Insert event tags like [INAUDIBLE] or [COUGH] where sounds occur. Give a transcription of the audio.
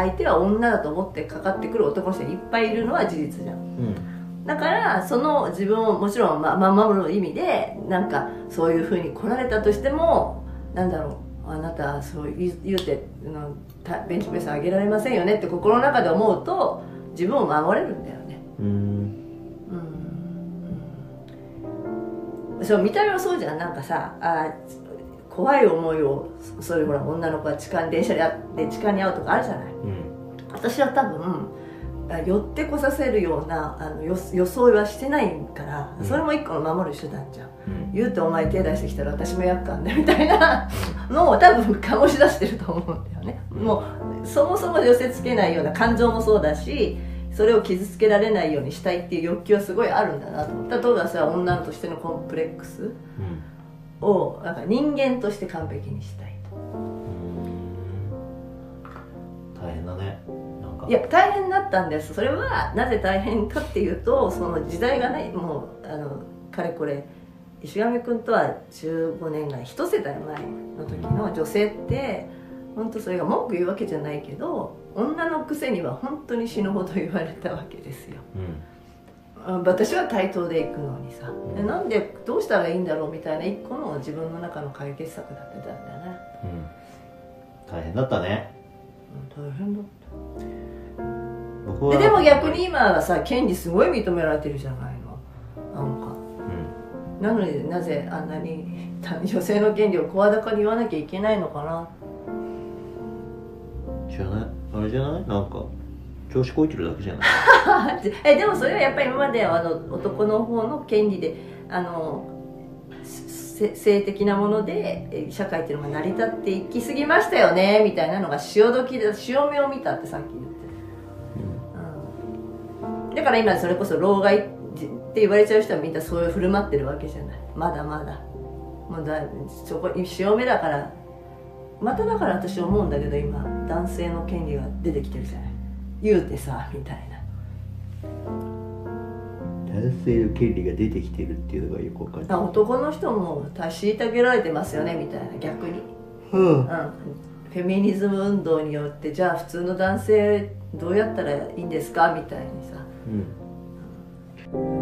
相手は女だと思ってかかってくる男の人がいっぱいいるのは事実じゃん。うん。だからその自分をもちろん、ま、ま守る意味でなんかそういうふうに来られたとしてもなんだろうあなたそう言うてあのたベンチプレス上げられませんよねって心の中で思うと自分を守れるんだよね。うん。うん。そう見た目はそうじゃん。なんかさあ怖い思いをそういうほら女の子が痴漢電車で会って痴漢に遭うとかあるじゃない？うん。私は多分あ寄ってこさせるようなあのよ装いはしてないからうん。それも一個の守る手段じゃん。うん。言うてお前手出してきたら私も厄介ねみたいなのを多分醸し出してると思うんだよね。もうそもそも寄せつけないような感情もそうだしそれを傷つけられないようにしたいっていう欲求はすごいあるんだなと思った。例えばさ女としてのコンプレックス。うんをなんか人間として完璧にしたいと。大変だね。いや大変だったんです。それはなぜ大変かっていうとその時代がねもうあのかれこれ石上君とは15年ぐらい一世代前の時の女性って本当それが文句言うわけじゃないけど女のくせには本当に死ぬほど言われたわけですよ。うん。あ私は対等で行くのにさ。でなんでどうしたらいいんだろうみたいな一個の自分の中の解決策だってたんだよね、うん。大変だったね。うん、大変だっ僕はたででも逆に今はさ権利すごい認められてるじゃないの。なんか。うん。なのになぜあんなに [LAUGHS] 女性の権利を声高に言わなきゃいけないのかな。知らない？あれじゃない？なんか調子こいてるだけじゃない。[LAUGHS] えでもそれはやっぱり今まであの男の方の権利であの性的なもので社会っていうのが成り立っていきすぎましたよねみたいなのが潮時で潮目を見たってさっき言って、うん、だから今それこそ老害って言われちゃう人はみんなそういう振る舞ってるわけじゃない。まだまだ。もうだそこ潮目だから。まただから私思うんだけど今男性の権利が出てきてるじゃない。言うてさみたいな。男性の権利が出てきてるっていうのがよくわかんないあ男の人も虐げられてますよねみたいな逆に、うん。うん、フェミニズム運動によってじゃあ普通の男性どうやったらいいんですかみたいにさ。うん